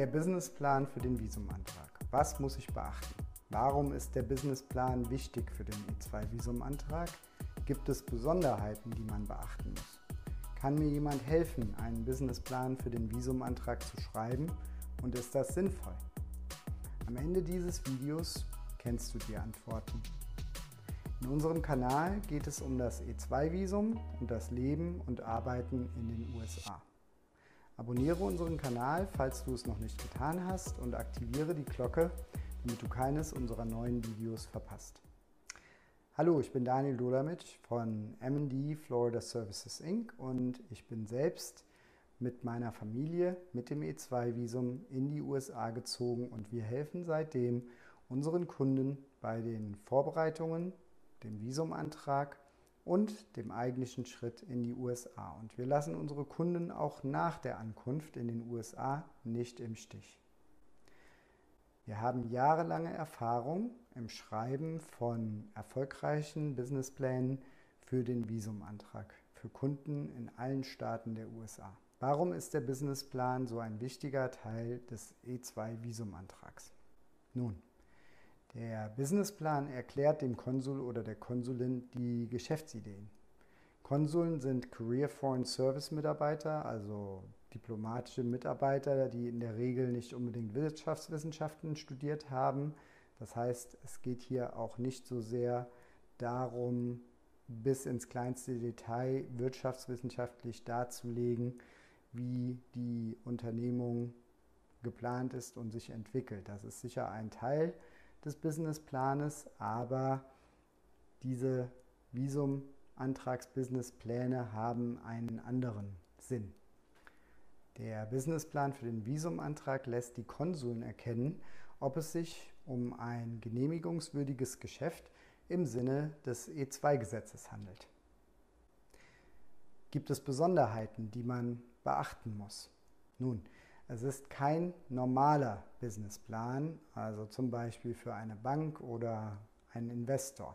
Der Businessplan für den Visumantrag. Was muss ich beachten? Warum ist der Businessplan wichtig für den E2-Visumantrag? Gibt es Besonderheiten, die man beachten muss? Kann mir jemand helfen, einen Businessplan für den Visumantrag zu schreiben und ist das sinnvoll? Am Ende dieses Videos kennst du die Antworten. In unserem Kanal geht es um das E2-Visum und das Leben und Arbeiten in den USA. Abonniere unseren Kanal, falls du es noch nicht getan hast und aktiviere die Glocke, damit du keines unserer neuen Videos verpasst. Hallo, ich bin Daniel Dolamitsch von M&D Florida Services Inc. und ich bin selbst mit meiner Familie mit dem E2-Visum in die USA gezogen und wir helfen seitdem unseren Kunden bei den Vorbereitungen, dem Visumantrag und dem eigentlichen Schritt in die USA. Und wir lassen unsere Kunden auch nach der Ankunft in den USA nicht im Stich. Wir haben jahrelange Erfahrung im Schreiben von erfolgreichen Businessplänen für den Visumantrag für Kunden in allen Staaten der USA. Warum ist der Businessplan so ein wichtiger Teil des E2-Visumantrags? Nun, der Businessplan erklärt dem Konsul oder der Konsulin die Geschäftsideen. Konsuln sind Career Foreign Service Mitarbeiter, also diplomatische Mitarbeiter, die in der Regel nicht unbedingt Wirtschaftswissenschaften studiert haben. Das heißt, es geht hier auch nicht so sehr darum, bis ins kleinste Detail wirtschaftswissenschaftlich darzulegen, wie die Unternehmung geplant ist und sich entwickelt. Das ist sicher ein Teil des Businessplanes, aber diese Visumantrags-Businesspläne haben einen anderen Sinn. Der Businessplan für den Visumantrag lässt die Konsuln erkennen, ob es sich um ein genehmigungswürdiges Geschäft im Sinne des E2-Gesetzes handelt. Gibt es Besonderheiten, die man beachten muss? Nun, es ist kein normaler Businessplan, also zum Beispiel für eine Bank oder einen Investor.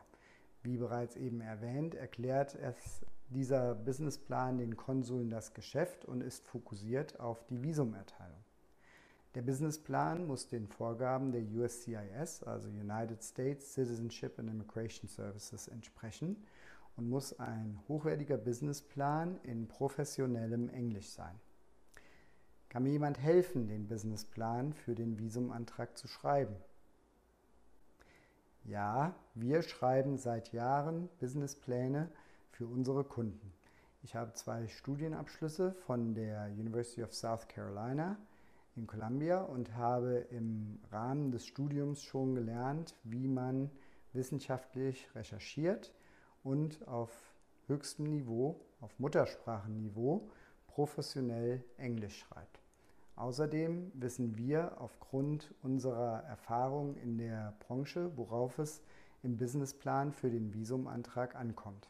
Wie bereits eben erwähnt, erklärt es dieser Businessplan den Konsuln das Geschäft und ist fokussiert auf die Visumerteilung. Der Businessplan muss den Vorgaben der USCIS, also United States Citizenship and Immigration Services, entsprechen und muss ein hochwertiger Businessplan in professionellem Englisch sein. Kann mir jemand helfen, den Businessplan für den Visumantrag zu schreiben? Ja, wir schreiben seit Jahren Businesspläne für unsere Kunden. Ich habe zwei Studienabschlüsse von der University of South Carolina in Columbia und habe im Rahmen des Studiums schon gelernt, wie man wissenschaftlich recherchiert und auf höchstem Niveau, auf Muttersprachenniveau, professionell Englisch schreibt. Außerdem wissen wir aufgrund unserer Erfahrung in der Branche, worauf es im Businessplan für den Visumantrag ankommt.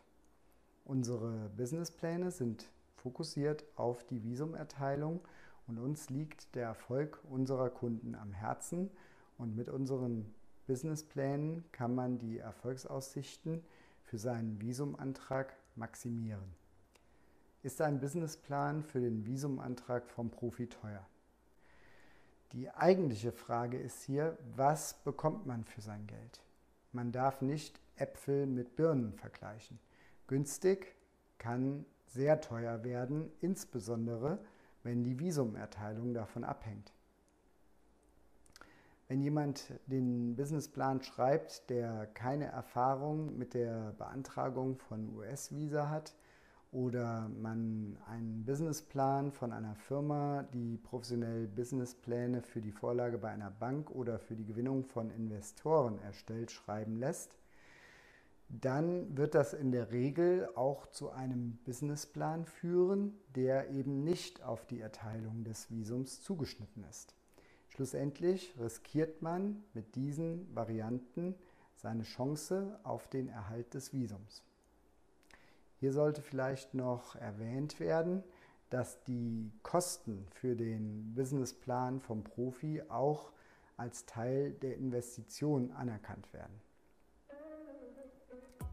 Unsere Businesspläne sind fokussiert auf die Visumerteilung und uns liegt der Erfolg unserer Kunden am Herzen und mit unseren Businessplänen kann man die Erfolgsaussichten für seinen Visumantrag maximieren. Ist ein Businessplan für den Visumantrag vom Profi teuer? Die eigentliche Frage ist hier, was bekommt man für sein Geld? Man darf nicht Äpfel mit Birnen vergleichen. Günstig kann sehr teuer werden, insbesondere wenn die Visumerteilung davon abhängt. Wenn jemand den Businessplan schreibt, der keine Erfahrung mit der Beantragung von US-Visa hat, oder man einen Businessplan von einer Firma, die professionell Businesspläne für die Vorlage bei einer Bank oder für die Gewinnung von Investoren erstellt, schreiben lässt, dann wird das in der Regel auch zu einem Businessplan führen, der eben nicht auf die Erteilung des Visums zugeschnitten ist. Schlussendlich riskiert man mit diesen Varianten seine Chance auf den Erhalt des Visums. Hier sollte vielleicht noch erwähnt werden, dass die Kosten für den Businessplan vom Profi auch als Teil der Investition anerkannt werden.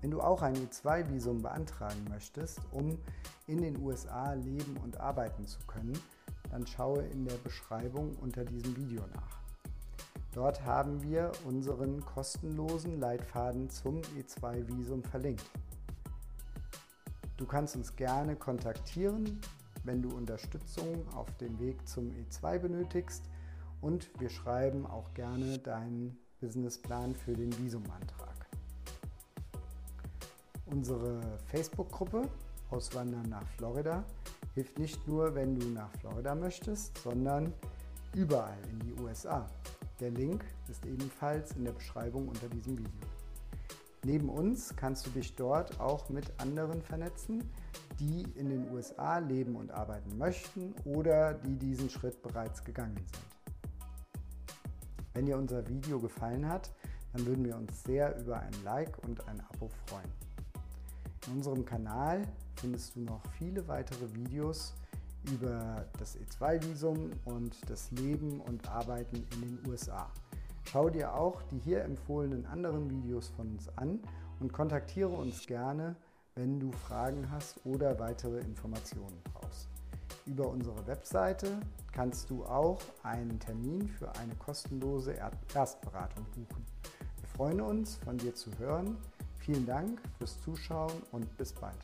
Wenn du auch ein E2-Visum beantragen möchtest, um in den USA leben und arbeiten zu können, dann schaue in der Beschreibung unter diesem Video nach. Dort haben wir unseren kostenlosen Leitfaden zum E2-Visum verlinkt. Du kannst uns gerne kontaktieren, wenn du Unterstützung auf dem Weg zum E2 benötigst und wir schreiben auch gerne deinen Businessplan für den Visumantrag. Unsere Facebook-Gruppe Auswandern nach Florida hilft nicht nur, wenn du nach Florida möchtest, sondern überall in die USA. Der Link ist ebenfalls in der Beschreibung unter diesem Video. Neben uns kannst du dich dort auch mit anderen vernetzen, die in den USA leben und arbeiten möchten oder die diesen Schritt bereits gegangen sind. Wenn dir unser Video gefallen hat, dann würden wir uns sehr über ein Like und ein Abo freuen. In unserem Kanal findest du noch viele weitere Videos über das E2-Visum und das Leben und Arbeiten in den USA. Schau dir auch die hier empfohlenen anderen Videos von uns an und kontaktiere uns gerne, wenn du Fragen hast oder weitere Informationen brauchst. Über unsere Webseite kannst du auch einen Termin für eine kostenlose Erstberatung buchen. Wir freuen uns, von dir zu hören. Vielen Dank fürs Zuschauen und bis bald.